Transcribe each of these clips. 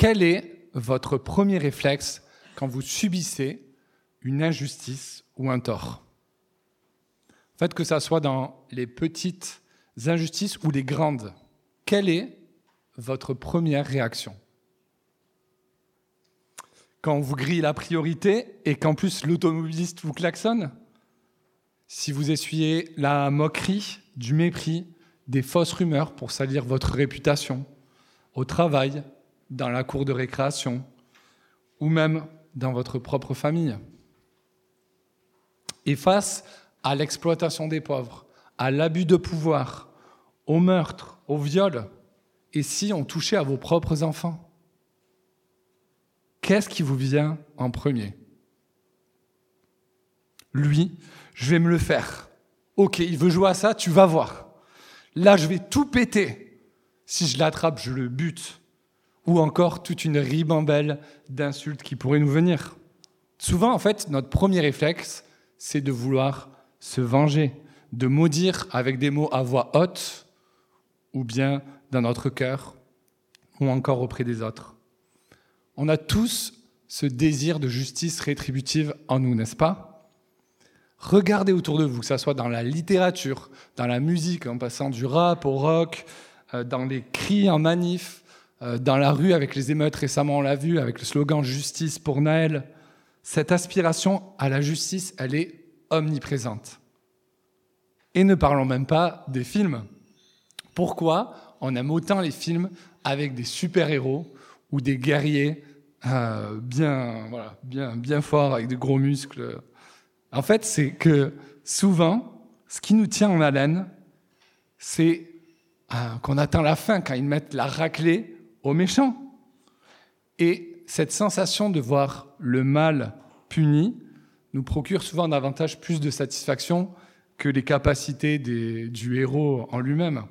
Quel est votre premier réflexe quand vous subissez une injustice ou un tort? En fait, que ça soit dans les petites injustices ou les grandes, quelle est votre première réaction? Quand on vous grille la priorité et qu'en plus l'automobiliste vous klaxonne? Si vous essuyez la moquerie, du mépris, des fausses rumeurs pour salir votre réputation, au travail, dans la cour de récréation, ou même dans votre propre famille. Et face à l'exploitation des pauvres, à l'abus de pouvoir, au meurtre, au viol, et si on touchait à vos propres enfants Qu'est-ce qui vous vient en premier? Lui, je vais me le faire. Ok, il veut jouer à ça, tu vas voir. Là, je vais tout péter. Si je l'attrape, je le bute. Ou encore toute une ribambelle d'insultes qui pourraient nous venir. Souvent, en fait, notre premier réflexe, c'est de vouloir se venger, de maudire avec des mots à voix haute, ou bien dans notre cœur, ou encore auprès des autres. On a tous ce désir de justice rétributive en nous, n'est-ce pas? Regardez autour de vous, que ce soit dans la littérature, dans la musique, en passant du rap au rock, euh, dans les cris en manif, dans la rue avec les émeutes récemment, on l'a vu, avec le slogan Justice pour Naël. Cette aspiration à la justice, elle est omniprésente. Et ne parlons même pas des films. Pourquoi on aime autant les films avec des super-héros ou des guerriers euh, bien, voilà, bien, bien forts, avec de gros muscles? En fait, c'est que souvent, ce qui nous tient en haleine, c'est euh, qu'on attend la fin quand ils mettent la raclée aux méchants. Et cette sensation de voir le mal puni nous procure souvent davantage plus de satisfaction que les capacités du héros en lui-même.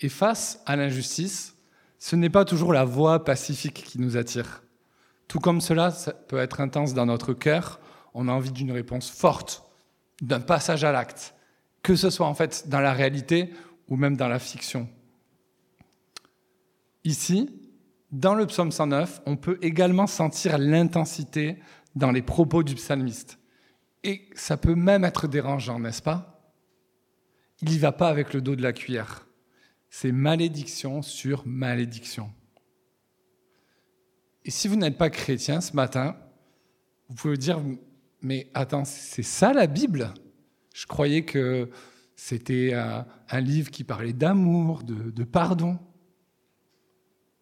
Et face à l'injustice, ce n'est pas toujours la voie pacifique qui nous attire. Tout comme cela peut être intense dans notre cœur, on a envie d'une réponse forte, d'un passage à l'acte, que ce soit en fait dans la réalité ou même dans la fiction. Ici, dans le psaume 109, on peut également sentir l'intensité dans les propos du psalmiste. Et ça peut même être dérangeant, n'est-ce pas? Il n'y va pas avec le dos de la cuillère. C'est malédiction sur malédiction. Et si vous n'êtes pas chrétien ce matin, vous pouvez dire, mais attends, c'est ça la Bible? Je croyais que c'était un, livre qui parlait d'amour, de, pardon.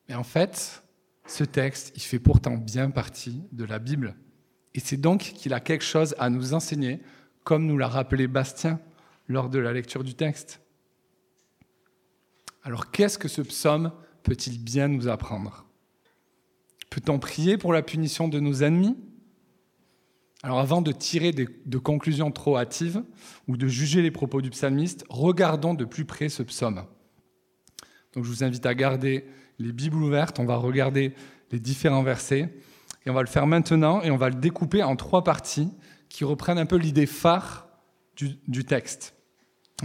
Mais en fait, ce texte, il fait pourtant bien partie de la Bible. Et c'est donc qu'il a quelque chose à nous enseigner, comme nous l'a rappelé Bastien lors de la lecture du texte. Alors qu'est-ce que ce psaume peut-il bien nous apprendre? Peut-on prier pour la punition de nos ennemis? Alors avant de tirer de conclusions trop hâtives ou de juger les propos du psalmiste, regardons de plus près ce psaume. Donc je vous invite à garder les Bibles ouvertes, on va regarder les différents versets, et on va le faire maintenant, et on va le découper en trois parties qui reprennent un peu l'idée phare du, texte,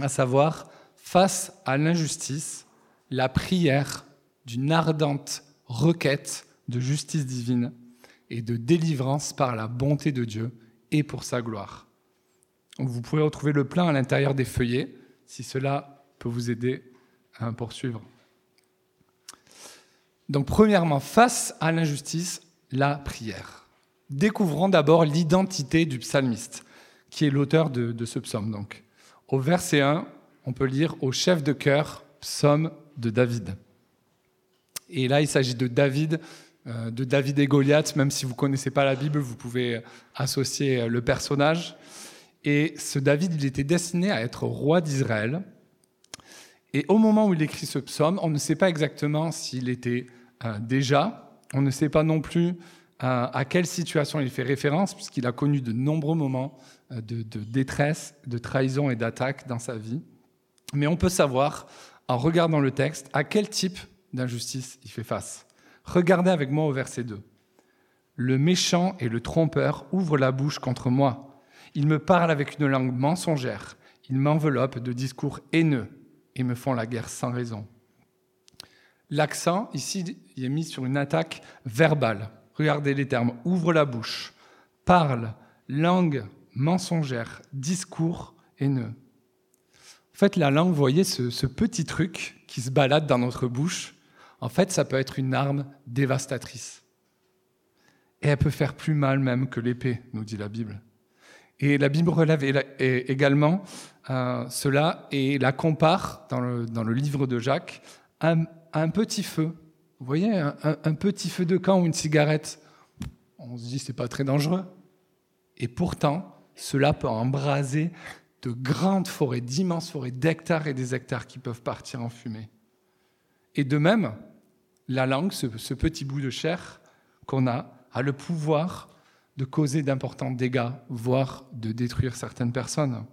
à savoir, face à l'injustice, la prière d'une ardente requête de justice divine et de délivrance par la bonté de Dieu et pour sa gloire. vous pouvez retrouver le plein à l'intérieur des feuillets si cela peut vous aider à poursuivre. Donc premièrement, face à l'injustice, la prière. Découvrons d'abord l'identité du psalmiste, qui est l'auteur de, ce psaume. Donc, au verset 1, on peut lire au chef de cœur, psaume de David. Et là, il s'agit de David, euh, de David et Goliath, même si vous connaissez pas la Bible, vous pouvez associer le personnage. Et ce David, il était destiné à être roi d'Israël. Et au moment où il écrit ce psaume, on ne sait pas exactement s'il était euh, déjà, on ne sait pas non plus euh, à quelle situation il fait référence, puisqu'il a connu de nombreux moments de, de détresse, de trahison et d'attaque dans sa vie. Mais on peut savoir, en regardant le texte, à quel type d'injustice il fait face. Regardez avec moi au verset 2. Le méchant et le trompeur ouvrent la bouche contre moi. Ils me parlent avec une langue mensongère. Ils m'enveloppent de discours haineux et me font la guerre sans raison. L'accent ici il est mis sur une attaque verbale. Regardez les termes ouvre la bouche, parle, langue mensongère, discours haineux. En fait, la langue, vous voyez, ce, petit truc qui se balade dans notre bouche, en fait, ça peut être une arme dévastatrice. Et elle peut faire plus mal même que l'épée, nous dit la Bible. Et la Bible relève également euh, cela et la compare dans le, dans le livre de Jacques à, un petit feu. Vous voyez, un, petit feu de camp ou une cigarette. On se dit c'est pas très dangereux. Et pourtant, cela peut embraser de grandes forêts, d'immenses forêts, d'hectares et des hectares qui peuvent partir en fumée. Et de même, la langue, ce petit bout de chair qu'on a, a le pouvoir de causer d'importants dégâts, voire de détruire certaines personnes.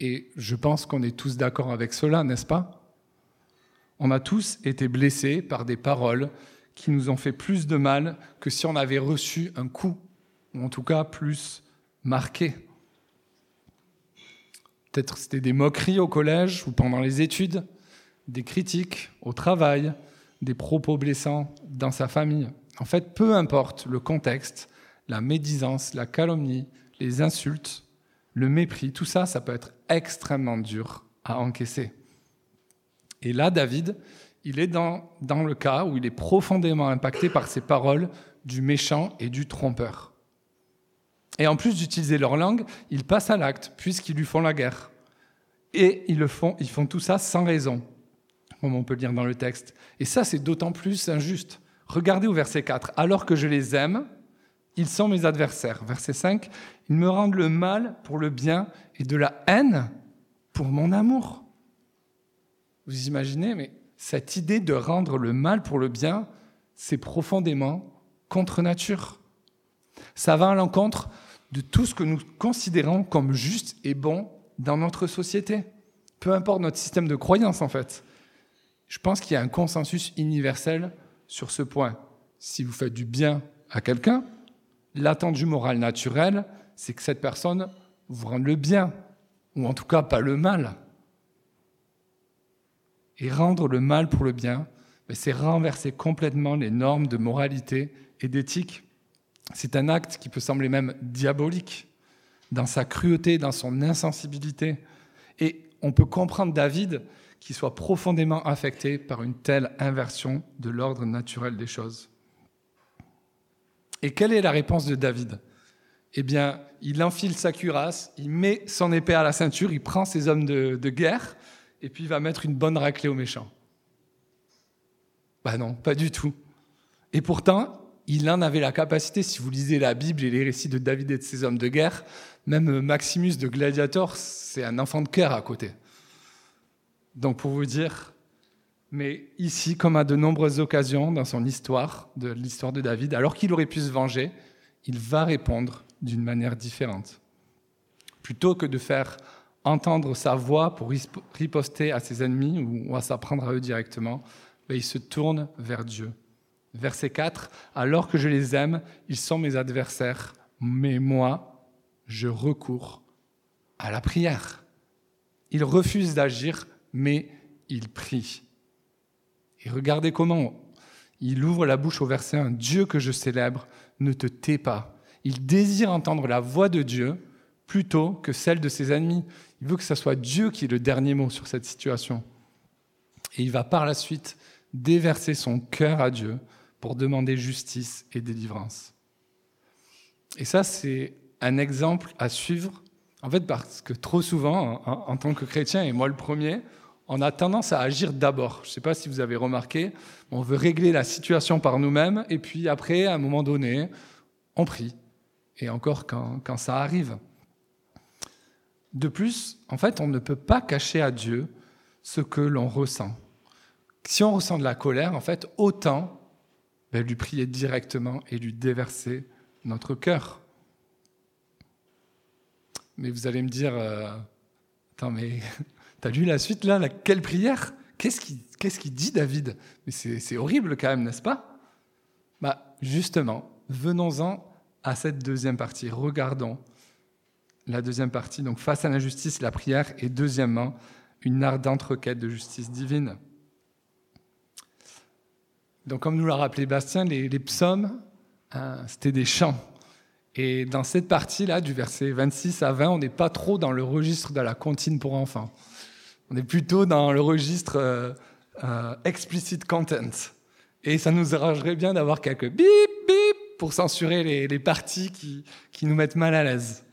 Et je pense qu'on est tous d'accord avec cela, n'est-ce pas? On a tous été blessés par des paroles qui nous ont fait plus de mal que si on avait reçu un coup, ou en tout cas plus marqué. Peut-être c'était des moqueries au collège ou pendant les études, des critiques au travail, des propos blessants dans sa famille. En fait, peu importe le contexte, la médisance, la calomnie, les insultes, le mépris, tout ça, ça peut être extrêmement dur à encaisser. Et là, David, il est dans, le cas où il est profondément impacté par ces paroles du méchant et du trompeur. Et en plus d'utiliser leur langue, ils passent à l'acte, puisqu'ils lui font la guerre. Et ils, le font, ils font tout ça sans raison, comme on peut le dire dans le texte. Et ça, c'est d'autant plus injuste. Regardez au verset 4. Alors que je les aime, ils sont mes adversaires. Verset 5. Ils me rendent le mal pour le bien et de la haine pour mon amour. Vous imaginez, mais cette idée de rendre le mal pour le bien, c'est profondément contre nature. Ça va à l'encontre de tout ce que nous considérons comme juste et bon dans notre société. Peu importe notre système de croyance, en fait. Je pense qu'il y a un consensus universel sur ce point. Si vous faites du bien à quelqu'un, l'attendu moral naturel, c'est que cette personne vous rende le bien, ou en tout cas pas le mal. Et rendre le mal pour le bien, c'est renverser complètement les normes de moralité et d'éthique. C'est un acte qui peut sembler même diabolique dans sa cruauté, dans son insensibilité. Et on peut comprendre David qui soit profondément affecté par une telle inversion de l'ordre naturel des choses. Et quelle est la réponse de David? Eh bien, il enfile sa cuirasse, il met son épée à la ceinture, il prend ses hommes de, de guerre, et puis il va mettre une bonne raclée aux méchants. Ben non, pas du tout. Et pourtant, il en avait la capacité, si vous lisez la Bible et les récits de David et de ses hommes de guerre, même Maximus de Gladiator, c'est un enfant de cœur à côté. Donc pour vous dire, mais ici, comme à de nombreuses occasions dans son histoire, de l'histoire de David, alors qu'il aurait pu se venger, il va répondre d'une manière différente. Plutôt que de faire entendre sa voix pour riposter à ses ennemis ou à s'apprendre à eux directement, ben, il se tourne vers Dieu. Verset 4, Alors que je les aime, ils sont mes adversaires, mais moi, je recours à la prière. Il refuse d'agir, mais il prie. Et regardez comment il ouvre la bouche au verset 1. Dieu que je célèbre ne te tait pas. Il désire entendre la voix de Dieu plutôt que celle de ses ennemis. Il veut que ce soit Dieu qui ait le dernier mot sur cette situation. Et il va par la suite déverser son cœur à Dieu pour demander justice et délivrance. Et ça, c'est un exemple à suivre, en fait, parce que trop souvent, en, tant que chrétien, et moi le premier, on a tendance à agir d'abord. Je ne sais pas si vous avez remarqué, on veut régler la situation par nous-mêmes, et puis après, à un moment donné, on prie. Et encore quand ça arrive. De plus, en fait, on ne peut pas cacher à Dieu ce que l'on ressent. Si on ressent de la colère, en fait, autant ben, lui prier directement et lui déverser notre cœur. Mais vous allez me dire, euh, attends, mais T'as lu la suite là, Quelle prière? Qu'est-ce qu'il qu dit David? Mais c'est horrible quand même, n'est-ce pas? Bah justement, venons-en à cette deuxième partie. Regardons la deuxième partie. Donc face à l'injustice, la prière, et deuxièmement, une ardente requête de justice divine. Donc, comme nous l'a rappelé Bastien, les, psaumes, hein, c'était des chants. Et dans cette partie-là, du verset 26 à 20, on n'est pas trop dans le registre de la comptine pour enfants. On est plutôt dans le registre euh, euh, explicit content. Et ça nous arrangerait bien d'avoir quelques bip, bip pour censurer les, parties qui, qui, nous mettent mal à l'aise.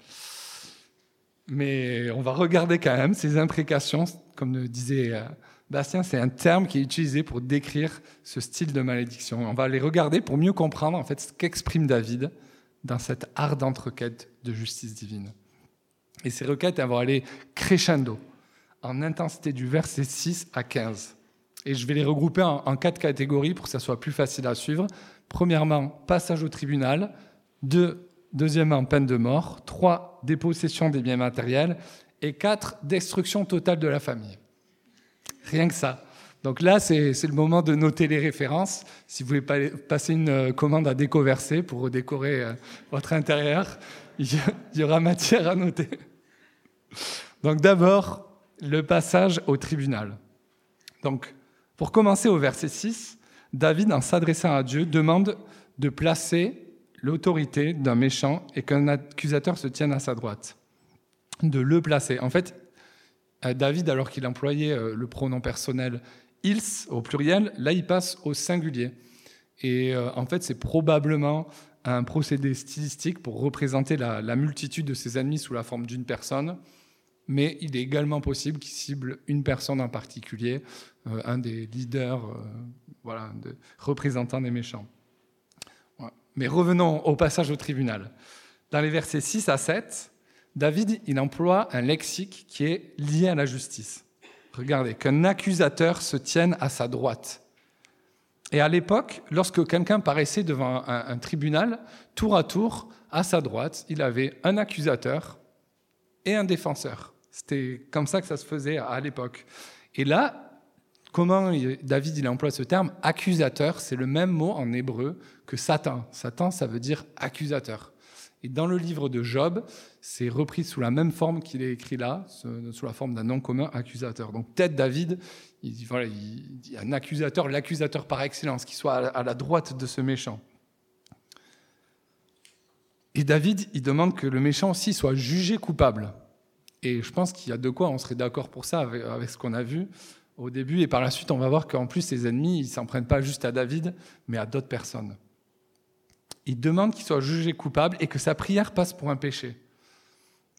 Mais on va regarder quand même ces imprécations, comme le disait euh, Bastien, c'est un terme qui est utilisé pour décrire ce style de malédiction. On va les regarder pour mieux comprendre en fait ce qu'exprime David dans cette ardente requête de justice divine. Et ces requêtes vont aller crescendo en intensité du verset 6 à 15. Et je vais les regrouper en, quatre catégories pour que ça soit plus facile à suivre. Premièrement, passage au tribunal. Deux, deuxièmement, peine de mort. Trois, dépossession des biens matériels. Et quatre, destruction totale de la famille. Rien que ça. Donc là, c'est le moment de noter les références. Si vous voulez passer une euh, commande à décoverser pour décorer euh, votre intérieur, il y aura matière à noter. Donc d'abord, le passage au tribunal. Donc, pour commencer au verset 6, David, en s'adressant à Dieu, demande de placer l'autorité d'un méchant et qu'un accusateur se tienne à sa droite. De le placer. En fait, euh, David, alors qu'il employait euh, le pronom personnel ils au pluriel, là il passe au singulier. Et euh, en fait, c'est probablement un procédé stylistique pour représenter la, multitude de ses ennemis sous la forme d'une personne, mais il est également possible qu'il cible une personne en particulier, un des leaders, voilà, de, représentants des méchants. Mais revenons au passage au tribunal. Dans les versets 6 à 7, David, il emploie un lexique qui est lié à la justice. Regardez, qu'un accusateur se tienne à sa droite. Et à l'époque, lorsque quelqu'un paraissait devant un, tribunal, tour à tour, à sa droite, il avait un accusateur et un défenseur. C'était comme ça que ça se faisait à l'époque. Et là, comment David il emploie ce terme Accusateur, c'est le même mot en hébreu que Satan. Satan, ça veut dire accusateur. Et dans le livre de Job, c'est repris sous la même forme qu'il est écrit là, sous la forme d'un nom commun accusateur. Donc peut-être David, il voilà, un accusateur, l'accusateur par excellence, qui soit à la droite de ce méchant. Et David, il demande que le méchant aussi soit jugé coupable. Et je pense qu'il y a de quoi on serait d'accord pour ça avec ce qu'on a vu au début. Et par la suite, on va voir qu'en plus, ses ennemis, ils s'en prennent pas juste à David, mais à d'autres personnes il demande qu'il soit jugé coupable et que sa prière passe pour un péché.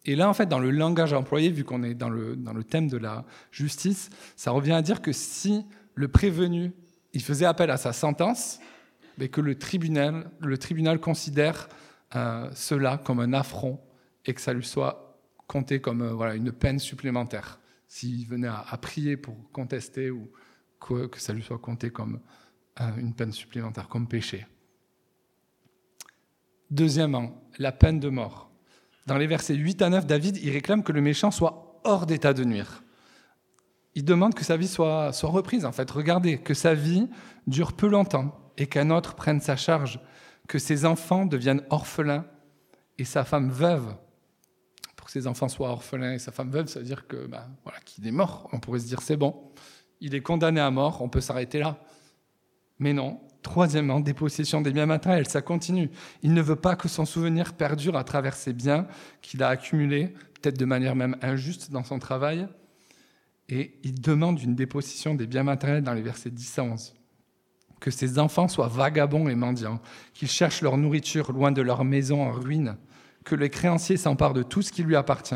Et là, en fait, dans le langage employé, vu qu'on est dans le, dans le thème de la justice, ça revient à dire que si le prévenu, il faisait appel à sa sentence, mais que le tribunal, le tribunal considère euh, cela comme un affront et que ça lui soit compté comme euh, voilà, une peine supplémentaire. S'il venait à, prier pour contester ou que, ça lui soit compté comme euh, une peine supplémentaire, comme péché. Deuxièmement, la peine de mort. Dans les versets 8 à 9, David, il réclame que le méchant soit hors d'état de nuire. Il demande que sa vie soit, soit reprise, en fait. Regardez, que sa vie dure peu longtemps et qu'un autre prenne sa charge, que ses enfants deviennent orphelins et sa femme veuve. Que ses enfants soient orphelins et sa femme veuve, ça veut dire que ben, voilà, qu'il est mort. On pourrait se dire c'est bon, il est condamné à mort, on peut s'arrêter là. Mais non, Troisièmement, dépossession des biens matériels, ça continue. Il ne veut pas que son souvenir perdure à travers ses biens qu'il a accumulés, peut-être de manière même injuste dans son travail. Et il demande une dépossession des biens matériels dans les versets 10 à 11. Que ses enfants soient vagabonds et mendiants, qu'ils cherchent leur nourriture loin de leur maison en ruine, que les créanciers s'emparent de tout ce qui lui appartient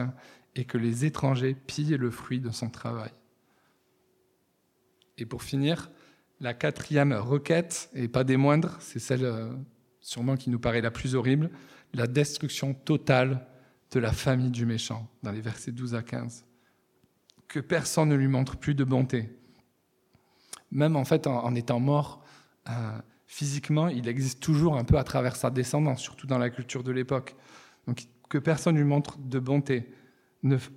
et que les étrangers pillent le fruit de son travail. Et pour finir, la quatrième requête, et pas des moindres, c'est celle euh, sûrement qui nous paraît la plus horrible, la destruction totale de la famille du méchant, dans les versets 12 à 15. Que personne ne lui montre plus de bonté. Même en fait, en, étant mort, euh, physiquement, il existe toujours un peu à travers sa descendance, surtout dans la culture de l'époque. Que personne lui montre de bonté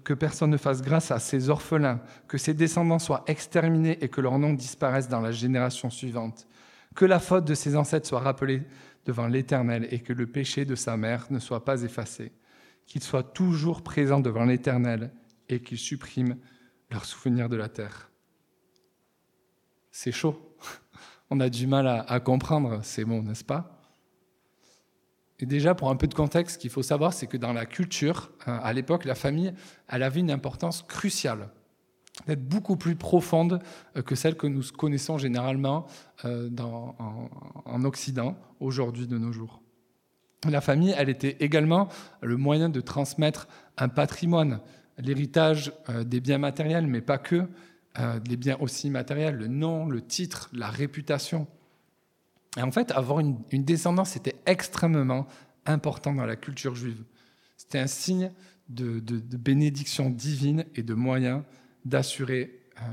que personne ne fasse grâce à ses orphelins, que ses descendants soient exterminés et que leur nom disparaisse dans la génération suivante, que la faute de ses ancêtres soit rappelée devant l'Éternel et que le péché de sa mère ne soit pas effacé, qu'il soit toujours présent devant l'Éternel et qu'il supprime leurs souvenirs de la terre. C'est chaud. on a du mal à, comprendre ces mots, n'est-ce pas? Et déjà, pour un peu de contexte, ce qu'il faut savoir, c'est que dans la culture, euh, à l'époque, la famille, elle avait une importance cruciale, d'être beaucoup plus profonde euh, que celle que nous connaissons généralement euh, en Occident, aujourd'hui de nos jours. La famille, elle était également le moyen de transmettre un patrimoine, l'héritage des biens matériels, mais pas que, les biens aussi matériels, le nom, le titre, la réputation. Et en fait, avoir une, descendance, était extrêmement important dans la culture juive. C'était un signe de, bénédiction divine et de moyen d'assurer euh,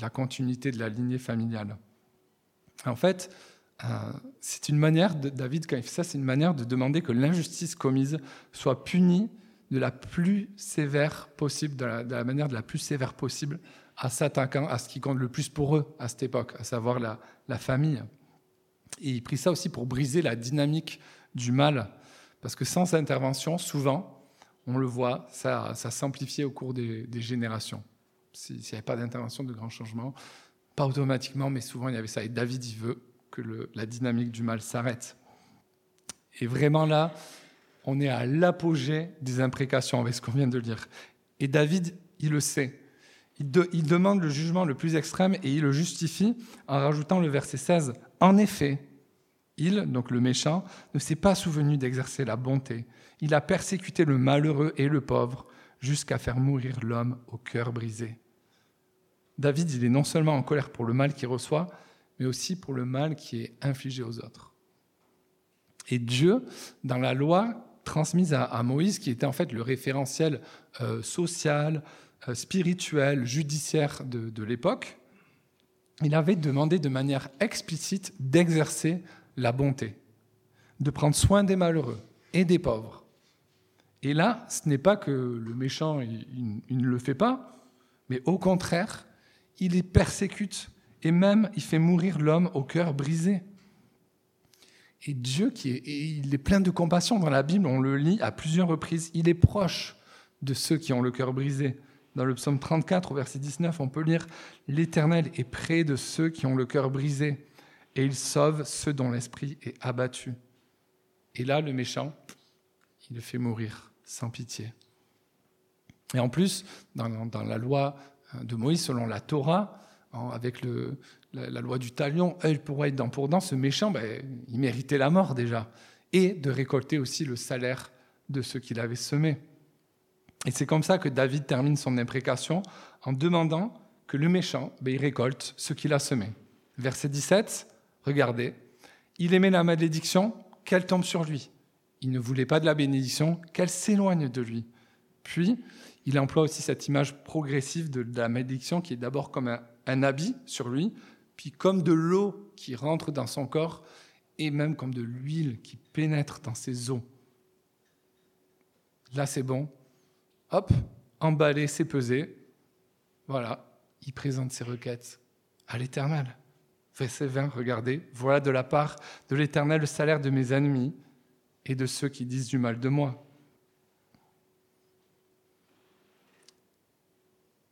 la continuité de la lignée familiale. En fait, euh, c'est une manière, David, quand il fait ça, c'est une manière de demander que l'injustice commise soit punie de la plus sévère possible, de la manière de la plus sévère possible, à s'attaquant à ce qui compte le plus pour eux à cette époque, à savoir la famille. Et il prit ça aussi pour briser la dynamique du mal, parce que sans intervention, souvent, on le voit, ça, ça s'amplifiait au cours des, générations. S'il n'y avait pas d'intervention de grands changements, pas automatiquement, mais souvent il y avait ça. Et David, il veut que la dynamique du mal s'arrête. Et vraiment là, on est à l'apogée des imprécations avec ce qu'on vient de lire. Et David, il le sait. Il, demande le jugement le plus extrême et il le justifie en rajoutant le verset 16. En effet, il, donc le méchant, ne s'est pas souvenu d'exercer la bonté. Il a persécuté le malheureux et le pauvre jusqu'à faire mourir l'homme au cœur brisé. David, il est non seulement en colère pour le mal qu'il reçoit, mais aussi pour le mal qui est infligé aux autres. Et Dieu, dans la loi transmise à, Moïse, qui était en fait le référentiel euh, social, spirituel, judiciaire de, l'époque, il avait demandé de manière explicite d'exercer la bonté, de prendre soin des malheureux et des pauvres. Et là, ce n'est pas que le méchant, il, ne le fait pas, mais au contraire, il les persécute et même il fait mourir l'homme au cœur brisé. Et Dieu, qui est, il est plein de compassion dans la Bible, on le lit à plusieurs reprises, il est proche de ceux qui ont le cœur brisé. Dans le psaume 34, au verset 19, on peut lire L'Éternel est près de ceux qui ont le cœur brisé, et il sauve ceux dont l'esprit est abattu. Et là, le méchant, il le fait mourir sans pitié. Et en plus, dans, la loi de Moïse, selon la Torah, avec la, loi du talion, œil pour œil, dent pour dent, ce méchant, ben, il méritait la mort déjà, et de récolter aussi le salaire de ceux qu'il avait semés. Et c'est comme ça que David termine son imprécation en demandant que le méchant ben, il récolte ce qu'il a semé. Verset 17, regardez, il aimait la malédiction, qu'elle tombe sur lui. Il ne voulait pas de la bénédiction, qu'elle s'éloigne de lui. Puis, il emploie aussi cette image progressive de, la malédiction qui est d'abord comme un, un habit sur lui, puis comme de l'eau qui rentre dans son corps, et même comme de l'huile qui pénètre dans ses os. Là, c'est bon, hop, emballé, c'est pesé. Voilà, il présente ses requêtes à l'Éternel. Verset 20, regardez, voilà de la part de l'Éternel le salaire de mes ennemis et de ceux qui disent du mal de moi.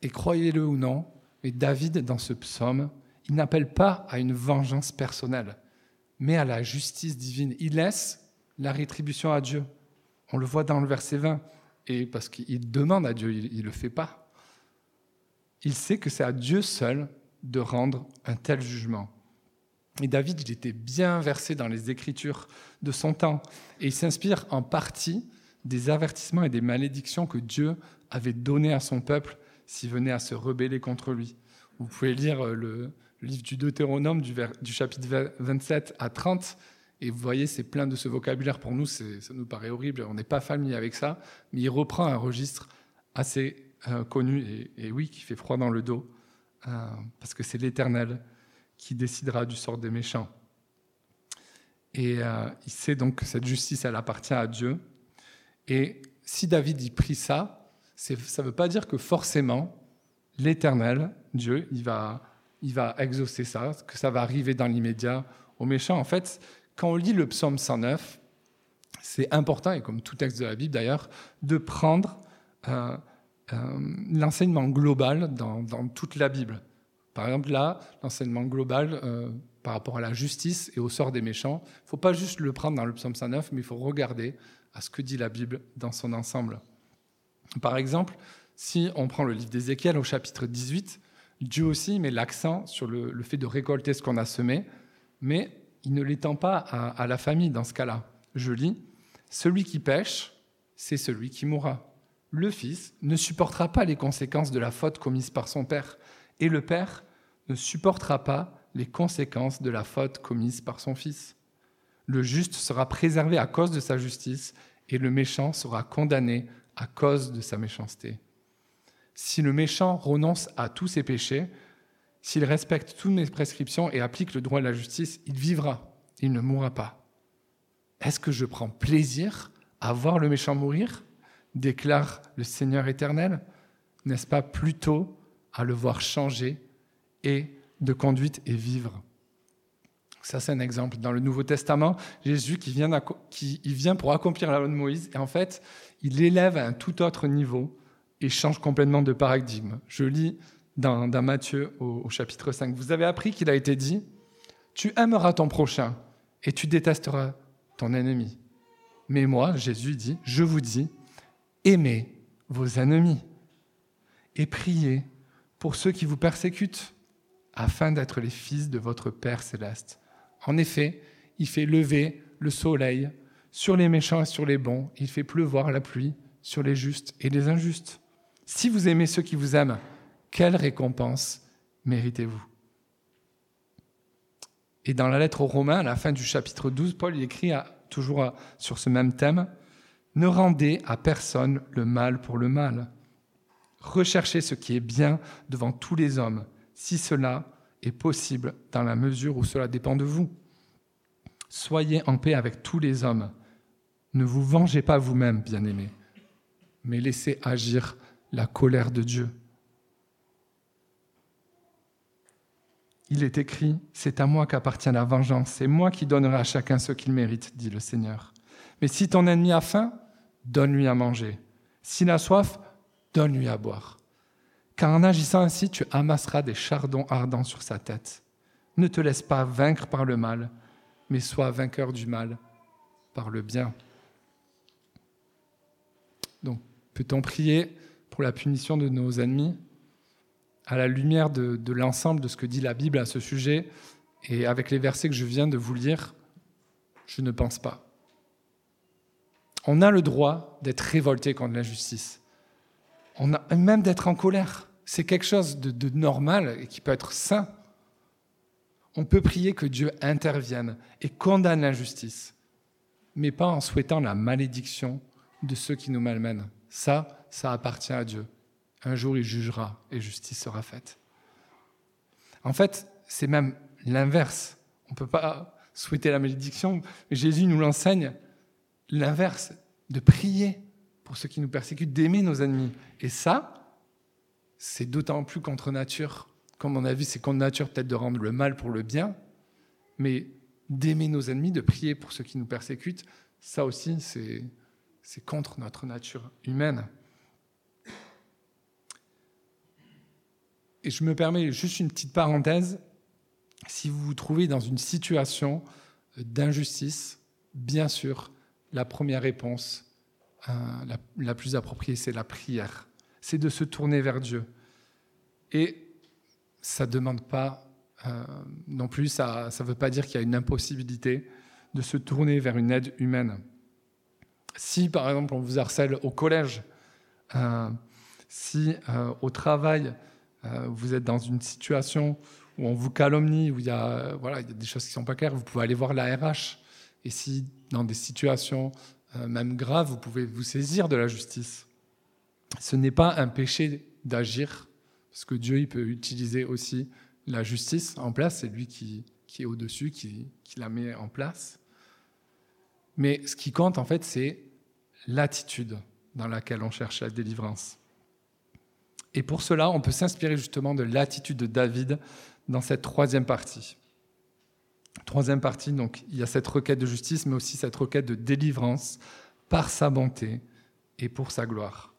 Et croyez-le ou non, mais David, dans ce psaume, il n'appelle pas à une vengeance personnelle, mais à la justice divine. Il laisse la rétribution à Dieu. On le voit dans le verset 20 et parce qu'il demande à Dieu, il ne le fait pas. Il sait que c'est à Dieu seul de rendre un tel jugement. Et David, il était bien versé dans les écritures de son temps, et il s'inspire en partie des avertissements et des malédictions que Dieu avait donnés à son peuple s'il venait à se rebeller contre lui. Vous pouvez lire le, livre du Deutéronome du chapitre 27 à 30, et vous voyez, c'est plein de ce vocabulaire. Pour nous, ça nous paraît horrible, on n'est pas familier avec ça, mais il reprend un registre assez euh, connu, et, oui, qui fait froid dans le dos, euh, parce que c'est l'Éternel qui décidera du sort des méchants. Et euh, il sait donc que cette justice, elle appartient à Dieu. Et si David y prie ça, ça ne veut pas dire que forcément l'Éternel, Dieu, il va, il va exaucer ça, que ça va arriver dans l'immédiat aux méchants. En fait, quand on lit le psaume 109, c'est important, et comme tout texte de la Bible d'ailleurs, de prendre euh, euh, l'enseignement global dans, toute la Bible. Par exemple, là, l'enseignement global, euh, par rapport à la justice et au sort des méchants. Il ne faut pas juste le prendre dans le psaume 109, mais il faut regarder à ce que dit la Bible dans son ensemble. Par exemple, si on prend le livre d'Ézéchiel au chapitre 18, Dieu aussi met l'accent sur le, fait de récolter ce qu'on a semé, mais il ne l'étend pas à, la famille dans ce cas-là. Je lis, Celui qui pêche, c'est celui qui mourra. Le fils ne supportera pas les conséquences de la faute commise par son père, et le père ne supportera pas les conséquences de la faute commise par son fils. Le juste sera préservé à cause de sa justice, et le méchant sera condamné à cause de sa méchanceté. Si le méchant renonce à tous ses péchés, s'il respecte toutes mes prescriptions et applique le droit de la justice, il vivra, il ne mourra pas. Est-ce que je prends plaisir à voir le méchant mourir? déclare le Seigneur éternel N'est-ce pas plutôt à le voir changer et de conduite et vivre? Ça, c'est un exemple. Dans le Nouveau Testament, Jésus qui vient, qui, il vient pour accomplir la loi de Moïse, et en fait, il élève à un tout autre niveau et change complètement de paradigme. Je lis dans, Matthieu au, au, chapitre 5. Vous avez appris qu'il a été dit, tu aimeras ton prochain et tu détesteras ton ennemi. Mais moi, Jésus dit, je vous dis, aimez vos ennemis et priez pour ceux qui vous persécutent, afin d'être les fils de votre Père céleste. En effet, il fait lever le soleil sur les méchants et sur les bons, il fait pleuvoir la pluie sur les justes et les injustes. Si vous aimez ceux qui vous aiment, quelle récompense méritez-vous? Et dans la lettre aux Romains, à la fin du chapitre 12, Paul écrit toujours sur ce même thème, Ne rendez à personne le mal pour le mal. Recherchez ce qui est bien devant tous les hommes, si cela est possible dans la mesure où cela dépend de vous. Soyez en paix avec tous les hommes. Ne vous vengez pas vous-même, bien-aimés, mais laissez agir la colère de Dieu. Il est écrit, c'est à moi qu'appartient la vengeance, c'est moi qui donnerai à chacun ce qu'il mérite, dit le Seigneur. Mais si ton ennemi a faim, donne-lui à manger. S'il a soif, donne-lui à boire car en agissant ainsi, tu amasseras des chardons ardents sur sa tête. Ne te laisse pas vaincre par le mal, mais sois vainqueur du mal par le bien. Donc, peut-on prier pour la punition de nos ennemis? À la lumière de, de l'ensemble de ce que dit la Bible à ce sujet et avec les versets que je viens de vous lire Je ne pense pas. On a le droit d'être révolté contre l'injustice. On a même d'être en colère c'est quelque chose de, normal et qui peut être sain. On peut prier que Dieu intervienne et condamne l'injustice, mais pas en souhaitant la malédiction de ceux qui nous malmènent. Ça, ça appartient à Dieu. Un jour, il jugera et justice sera faite. En fait, c'est même l'inverse. On ne peut pas souhaiter la malédiction, Jésus nous l'enseigne, l'inverse, de prier pour ceux qui nous persécutent, d'aimer nos ennemis. Et ça, c'est d'autant plus contre nature. Comme on a vu, c'est contre nature peut-être de rendre le mal pour le bien, mais d'aimer nos ennemis, de prier pour ceux qui nous persécutent, ça aussi, c'est contre notre nature humaine. Et je me permets juste une petite parenthèse. Si vous vous trouvez dans une situation d'injustice, bien sûr, la première réponse, euh, la plus appropriée, c'est la prière c'est de se tourner vers Dieu. Et ça ne demande pas, euh, non plus, ça ne veut pas dire qu'il y a une impossibilité de se tourner vers une aide humaine. Si, par exemple, on vous harcèle au collège, euh, si euh, au travail, vous êtes dans une situation où on vous calomnie, où il y a, voilà, il y a des choses qui ne sont pas claires, vous pouvez aller voir la RH. Et si, dans des situations même graves, vous pouvez vous saisir de la justice ce n'est pas un péché d'agir, parce que Dieu il peut utiliser aussi la justice en place, c'est lui qui, est au-dessus, qui, la met en place. Mais ce qui compte, en fait, c'est l'attitude dans laquelle on cherche la délivrance. Et pour cela, on peut s'inspirer justement de l'attitude de David dans cette troisième partie. Troisième partie, donc, il y a cette requête de justice, mais aussi cette requête de délivrance par sa bonté et pour sa gloire.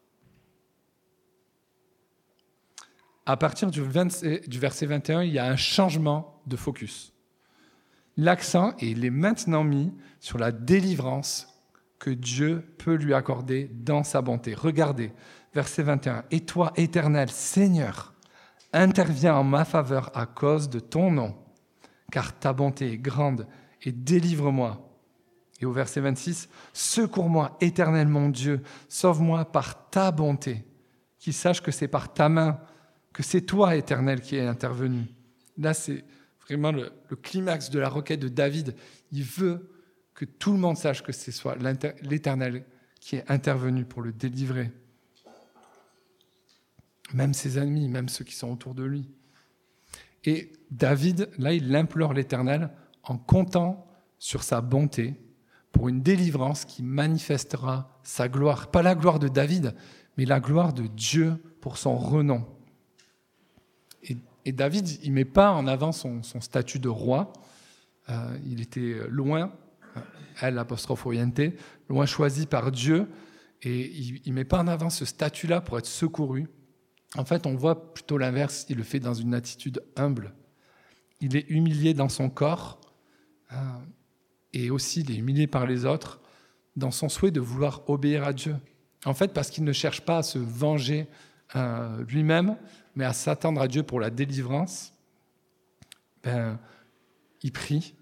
à partir du, verset 21, il y a un changement de focus. L'accent, est maintenant mis sur la délivrance que Dieu peut lui accorder dans sa bonté. Regardez, verset 21. Et toi, éternel Seigneur, interviens en ma faveur à cause de ton nom, car ta bonté est grande, et délivre-moi. Et au verset 26, Secours-moi, éternel mon Dieu, sauve-moi par ta bonté, qu'il sache que c'est par ta main, que c'est toi, éternel, qui es intervenu. Là, c'est vraiment le, climax de la requête de David. Il veut que tout le monde sache que c'est soit l'Éternel qui est intervenu pour le délivrer. Même ses ennemis, même ceux qui sont autour de lui. Et David, là, il implore l'Éternel en comptant sur sa bonté pour une délivrance qui manifestera sa gloire. Pas la gloire de David, mais la gloire de Dieu pour son renom. Et David, il met pas en avant son, statut de roi. Euh, il était loin, elle, loin choisi par Dieu. Et il ne met pas en avant ce statut-là pour être secouru. En fait, on voit plutôt l'inverse. Il le fait dans une attitude humble. Il est humilié dans son corps euh, et aussi il est humilié par les autres dans son souhait de vouloir obéir à Dieu. En fait, parce qu'il ne cherche pas à se venger euh, lui-même, mais à s'attendre à Dieu pour la délivrance, ben, il prie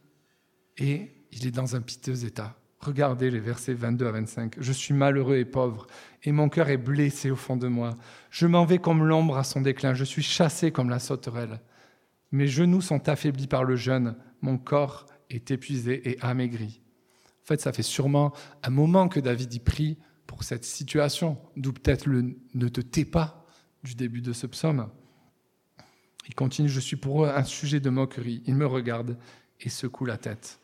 et il est dans un piteux état. Regardez les versets 22 à 25. Je suis malheureux et pauvre, et mon cœur est blessé au fond de moi. Je m'en vais comme l'ombre à son déclin, je suis chassé comme la sauterelle. Mes genoux sont affaiblis par le jeûne, mon corps est épuisé et amaigri. En fait, ça fait sûrement un moment que David y prie pour cette situation, d'où peut-être le ne te tais pas du début de ce psaume. Il continue, je suis pour eux un sujet de moquerie. Ils me regardent et secouent la tête.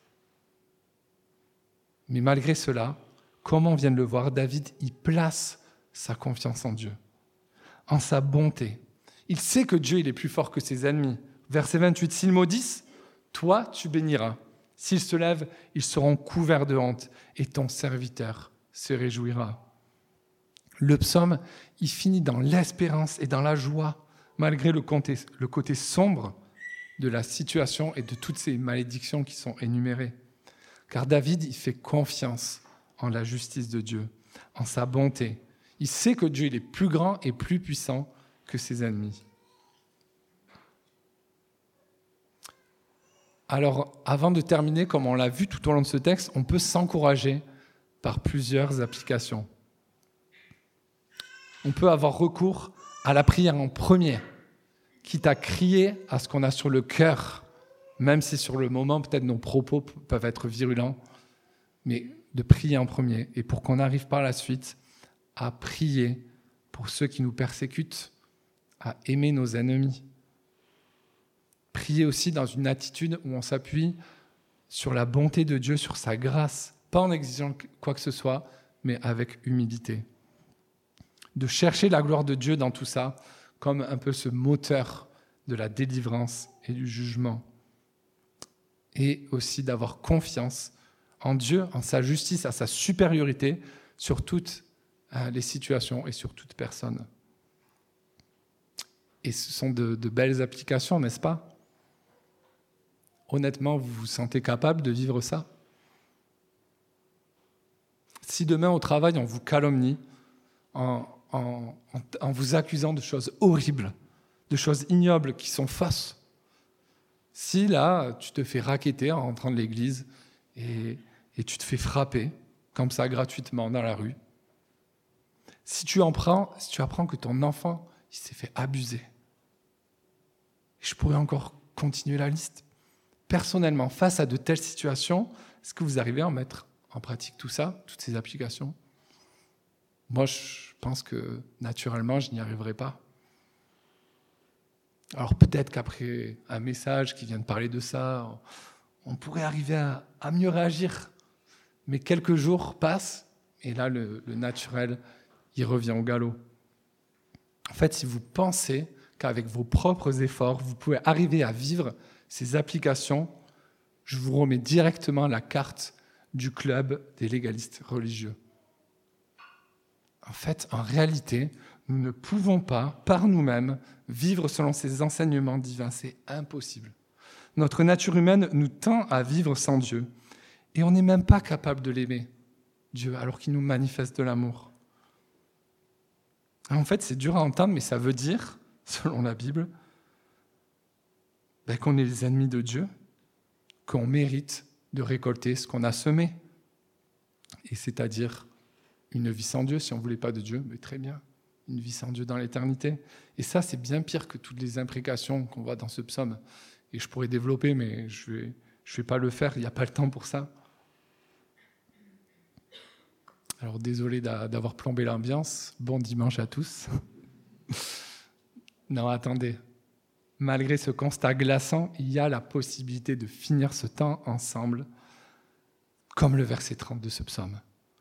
Mais malgré cela, comme on vient de le voir, David? Y place sa confiance en Dieu, en sa bonté. Il sait que Dieu il est plus fort que ses ennemis. Verset 28, s'ils maudissent, toi tu béniras. S'ils se lèvent, ils seront couverts de honte, et ton serviteur se réjouira. Le psaume, il finit dans l'espérance et dans la joie, malgré le côté, le côté sombre de la situation et de toutes ces malédictions qui sont énumérées. Car David, il fait confiance en la justice de Dieu, en sa bonté. Il sait que Dieu est plus grand et plus puissant que ses ennemis. Alors, avant de terminer, comme on l'a vu tout au long de ce texte, on peut s'encourager par plusieurs applications on peut avoir recours à la prière en premier, quitte à crier à ce qu'on a sur le cœur, même si sur le moment, peut-être nos propos peuvent être virulents, mais de prier en premier, et pour qu'on arrive par la suite à prier pour ceux qui nous persécutent, à aimer nos ennemis. Prier aussi dans une attitude où on s'appuie sur la bonté de Dieu, sur sa grâce, pas en exigeant quoi que ce soit, mais avec humilité de chercher la gloire de Dieu dans tout ça, comme un peu ce moteur de la délivrance et du jugement. Et aussi d'avoir confiance en Dieu, en sa justice, à sa supériorité sur toutes euh, les situations et sur toute personne. Et ce sont de, belles applications, n'est-ce pas? Honnêtement, vous vous sentez capable de vivre ça? Si demain au travail, on vous calomnie en, vous accusant de choses horribles, de choses ignobles qui sont fausses. Si là, tu te fais raqueter en rentrant de l'église et, tu te fais frapper comme ça gratuitement dans la rue, si tu, en apprends que ton enfant s'est fait abuser, je pourrais encore continuer la liste. Personnellement, face à de telles situations, est-ce que vous arrivez à mettre en pratique tout ça, toutes ces applications? Moi, je pense que naturellement, je n'y arriverai pas. Alors peut-être qu'après un message qui vient de parler de ça, on pourrait arriver à, mieux réagir. Mais quelques jours passent et là, le, naturel, il revient au galop. En fait, si vous pensez qu'avec vos propres efforts, vous pouvez arriver à vivre ces applications, je vous remets directement la carte du club des légalistes religieux. En fait, en réalité, nous ne pouvons pas, par nous-mêmes, vivre selon ces enseignements divins. C'est impossible. Notre nature humaine nous tend à vivre sans Dieu. Et on n'est même pas capable de l'aimer, Dieu, alors qu'il nous manifeste de l'amour. En fait, c'est dur à entendre, mais ça veut dire, selon la Bible, ben, qu'on est les ennemis de Dieu, qu'on mérite de récolter ce qu'on a semé. Et c'est-à-dire une vie sans Dieu, si on ne voulait pas de Dieu, mais très bien, une vie sans Dieu dans l'éternité. Et ça, c'est bien pire que toutes les imprécations qu'on voit dans ce psaume. Et je pourrais développer, mais je ne vais, vais pas le faire, il n'y a pas le temps pour ça. Alors désolé d'avoir plombé l'ambiance. Bon dimanche à tous. non, attendez. Malgré ce constat glaçant, il y a la possibilité de finir ce temps ensemble, comme le verset 30 de ce psaume,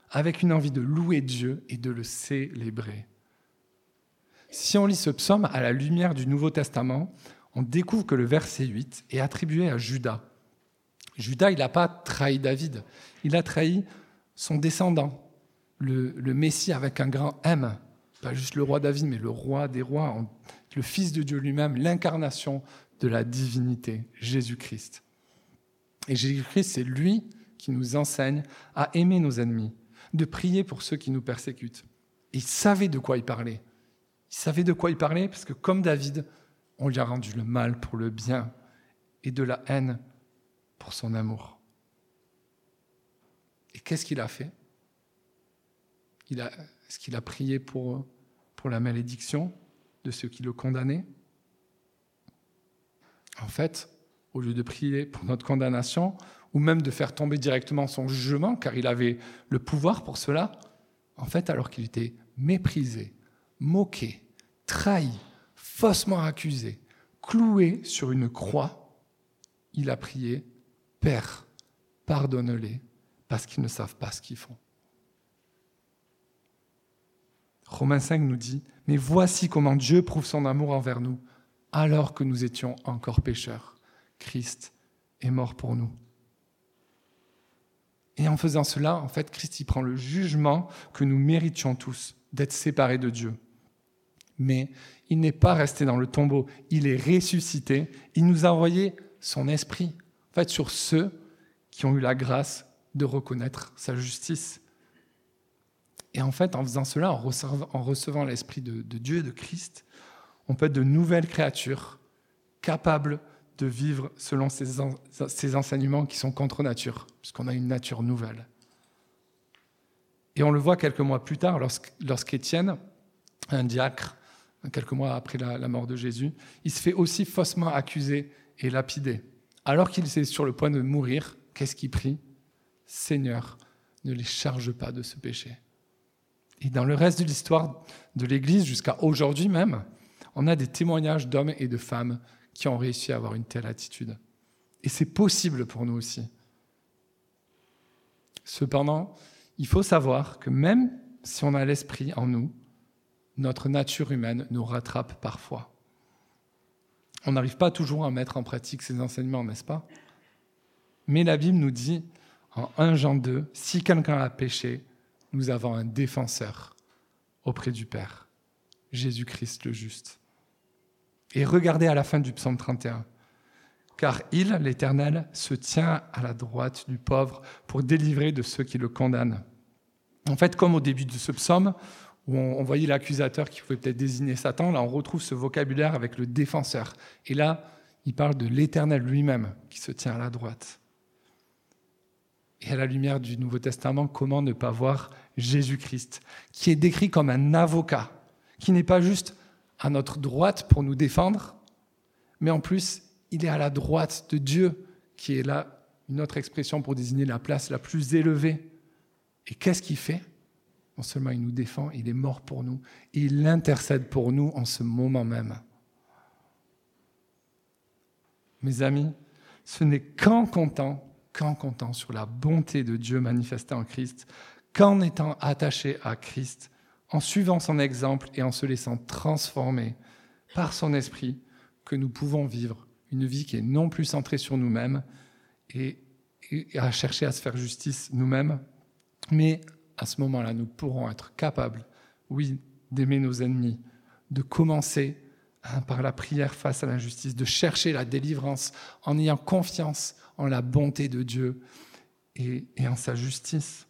avec une envie de louer Dieu et de le célébrer. Si on lit ce psaume à la lumière du Nouveau Testament, on découvre que le verset 8 est attribué à Judas. Judas, il n'a pas trahi David, il a trahi son descendant, le, Messie avec un grand M, pas juste le roi David, mais le roi des rois, le Fils de Dieu lui-même, l'incarnation de la divinité, Jésus-Christ. Et Jésus-Christ, c'est lui qui nous enseigne à aimer nos ennemis, de prier pour ceux qui nous persécutent. il savait de quoi il parlait. Il savait de quoi il parlait parce que comme David, on lui a rendu le mal pour le bien et de la haine pour son amour. Et qu'est-ce qu'il a fait? Est-ce qu'il a prié pour, pour la malédiction de ceux qui le condamnaient En fait, au lieu de prier pour notre condamnation, ou même de faire tomber directement son jugement, car il avait le pouvoir pour cela, en fait, alors qu'il était méprisé, moqué, trahi, faussement accusé, cloué sur une croix, il a prié, Père, pardonne-les, parce qu'ils ne savent pas ce qu'ils font. Romains 5 nous dit, mais voici comment Dieu prouve son amour envers nous, alors que nous étions encore pécheurs. Christ est mort pour nous. Et en faisant cela, en fait, Christ y prend le jugement que nous méritions tous d'être séparés de Dieu. Mais il n'est pas resté dans le tombeau, il est ressuscité, il nous a envoyé son esprit, en fait, sur ceux qui ont eu la grâce de reconnaître sa justice. Et en fait, en faisant cela, en recevant, l'Esprit de, Dieu et de Christ, on peut être de nouvelles créatures capables de vivre selon ces, enseignements qui sont contre nature, puisqu'on a une nature nouvelle. Et on le voit quelques mois plus tard, lorsqu'Étienne, un diacre, quelques mois après la, la, mort de Jésus, il se fait aussi faussement accuser et lapider. Alors qu'il est sur le point de mourir, qu'est-ce qu'il prie? Seigneur, ne les charge pas de ce péché. Et dans le reste de l'histoire de l'Église, jusqu'à aujourd'hui même, on a des témoignages d'hommes et de femmes qui ont réussi à avoir une telle attitude. Et c'est possible pour nous aussi. Cependant, il faut savoir que même si on a l'esprit en nous, notre nature humaine nous rattrape parfois. On n'arrive pas toujours à mettre en pratique ces enseignements, n'est-ce pas? Mais la Bible nous dit en 1 Jean 2, si quelqu'un a péché, nous avons un défenseur auprès du Père, Jésus-Christ le juste. Et regardez à la fin du psaume 31. Car il, l'Éternel, se tient à la droite du pauvre pour délivrer de ceux qui le condamnent. En fait, comme au début de ce psaume, où on voyait l'accusateur qui pouvait peut-être désigner Satan, là on retrouve ce vocabulaire avec le défenseur. Et là, il parle de l'Éternel lui-même qui se tient à la droite. Et à la lumière du Nouveau Testament, comment ne pas voir Jésus-Christ, qui est décrit comme un avocat, qui n'est pas juste à notre droite pour nous défendre, mais en plus, il est à la droite de Dieu, qui est là, une autre expression pour désigner la place la plus élevée. Et qu'est-ce qu'il fait? Non seulement il nous défend, il est mort pour nous, il intercède pour nous en ce moment même. Mes amis, ce n'est qu'en comptant, qu'en comptant sur la bonté de Dieu manifestée en Christ qu'en étant attaché à Christ, en suivant son exemple et en se laissant transformer par son esprit, que nous pouvons vivre une vie qui est non plus centrée sur nous-mêmes et, à chercher à se faire justice nous-mêmes, mais à ce moment-là, nous pourrons être capables, oui, d'aimer nos ennemis, de commencer hein, par la prière face à l'injustice, de chercher la délivrance en ayant confiance en la bonté de Dieu et, et en sa justice.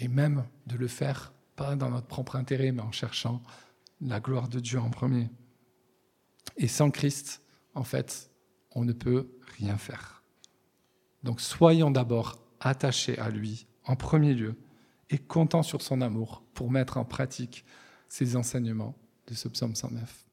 Et même de le faire pas dans notre propre intérêt, mais en cherchant la gloire de Dieu en premier. Et sans Christ, en fait, on ne peut rien faire. Donc soyons d'abord attachés à lui en premier lieu et comptons sur son amour pour mettre en pratique ces enseignements de ce psaume 109.